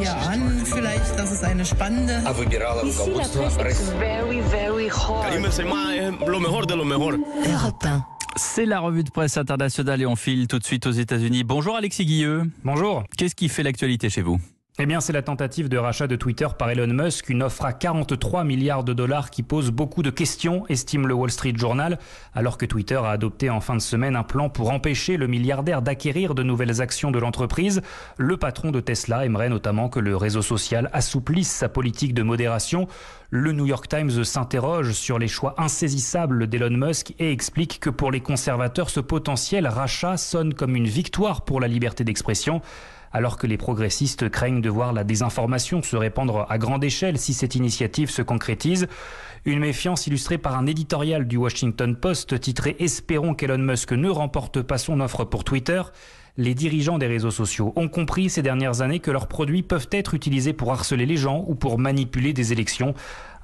Wir ahnen vielleicht, dass es eine spannende. C'est la revue de presse internationale et on file tout de suite aux États-Unis. Bonjour Alexis Guilleux. Bonjour. Qu'est-ce qui fait l'actualité chez vous? Eh bien, c'est la tentative de rachat de Twitter par Elon Musk, une offre à 43 milliards de dollars qui pose beaucoup de questions, estime le Wall Street Journal, alors que Twitter a adopté en fin de semaine un plan pour empêcher le milliardaire d'acquérir de nouvelles actions de l'entreprise. Le patron de Tesla aimerait notamment que le réseau social assouplisse sa politique de modération. Le New York Times s'interroge sur les choix insaisissables d'Elon Musk et explique que pour les conservateurs, ce potentiel rachat sonne comme une victoire pour la liberté d'expression alors que les progressistes craignent de voir la désinformation se répandre à grande échelle si cette initiative se concrétise. Une méfiance illustrée par un éditorial du Washington Post titré Espérons qu'Elon Musk ne remporte pas son offre pour Twitter. Les dirigeants des réseaux sociaux ont compris ces dernières années que leurs produits peuvent être utilisés pour harceler les gens ou pour manipuler des élections.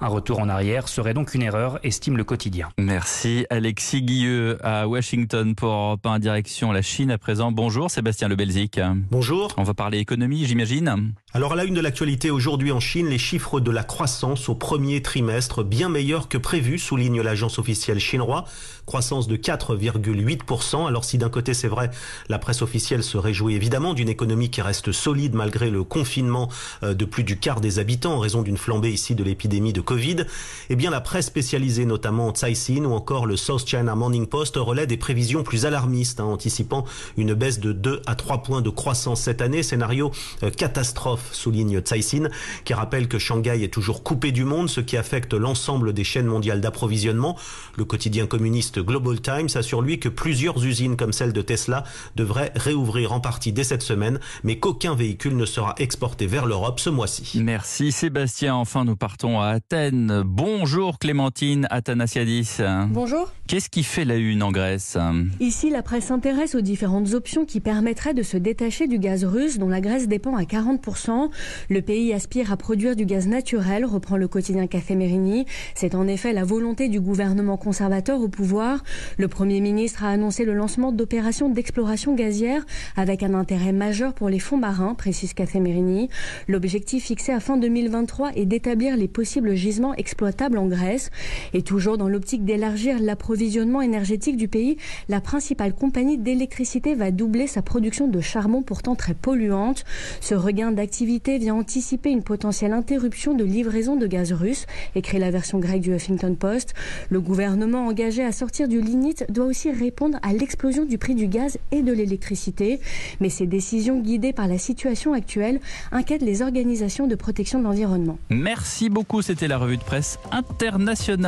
Un retour en arrière serait donc une erreur, estime le quotidien. Merci Alexis Guilleux à Washington pour Europe 1 direction la Chine à présent. Bonjour Sébastien Lebelzik. Bonjour. On va parler économie, j'imagine. Alors à la une de l'actualité aujourd'hui en Chine, les chiffres de la croissance au premier trimestre bien meilleurs que prévu, souligne l'agence officielle chinoise. Croissance de 4,8%. Alors si d'un côté c'est vrai, la presse officielle se réjouit évidemment d'une économie qui reste solide malgré le confinement euh, de plus du quart des habitants en raison d'une flambée ici de l'épidémie de Covid, eh bien la presse spécialisée notamment Caixin ou encore le South China Morning Post relaie des prévisions plus alarmistes, hein, anticipant une baisse de 2 à 3 points de croissance cette année. Scénario euh, catastrophe, souligne Caixin, qui rappelle que Shanghai est toujours coupé du monde, ce qui affecte l'ensemble des chaînes mondiales d'approvisionnement. Le quotidien communiste Global Times assure lui que plusieurs usines comme celle de Tesla devraient réouvrir en partie dès cette semaine, mais qu'aucun véhicule ne sera exporté vers l'Europe ce mois-ci. Merci Sébastien. Enfin, nous partons à. Bonjour Clémentine Athanasiadis. Bonjour. Qu'est-ce qui fait la une en Grèce? Ici, la presse s'intéresse aux différentes options qui permettraient de se détacher du gaz russe dont la Grèce dépend à 40%. Le pays aspire à produire du gaz naturel, reprend le quotidien Café Mérini. C'est en effet la volonté du gouvernement conservateur au pouvoir. Le Premier ministre a annoncé le lancement d'opérations d'exploration gazière avec un intérêt majeur pour les fonds marins, précise Café Mérini. L'objectif fixé à fin 2023 est d'établir les possibles gisements exploitables en Grèce. Et toujours dans l'optique d'élargir l'approvisionnement énergétique du pays, la principale compagnie d'électricité va doubler sa production de charbon pourtant très polluante. Ce regain d'activité vient anticiper une potentielle interruption de livraison de gaz russe, écrit la version grecque du Huffington Post. Le gouvernement engagé à sortir du lignite doit aussi répondre à l'explosion du prix du gaz et de l'électricité. Mais ces décisions guidées par la situation actuelle inquiètent les organisations de protection de l'environnement. Merci beaucoup, c'était la revue de presse internationale.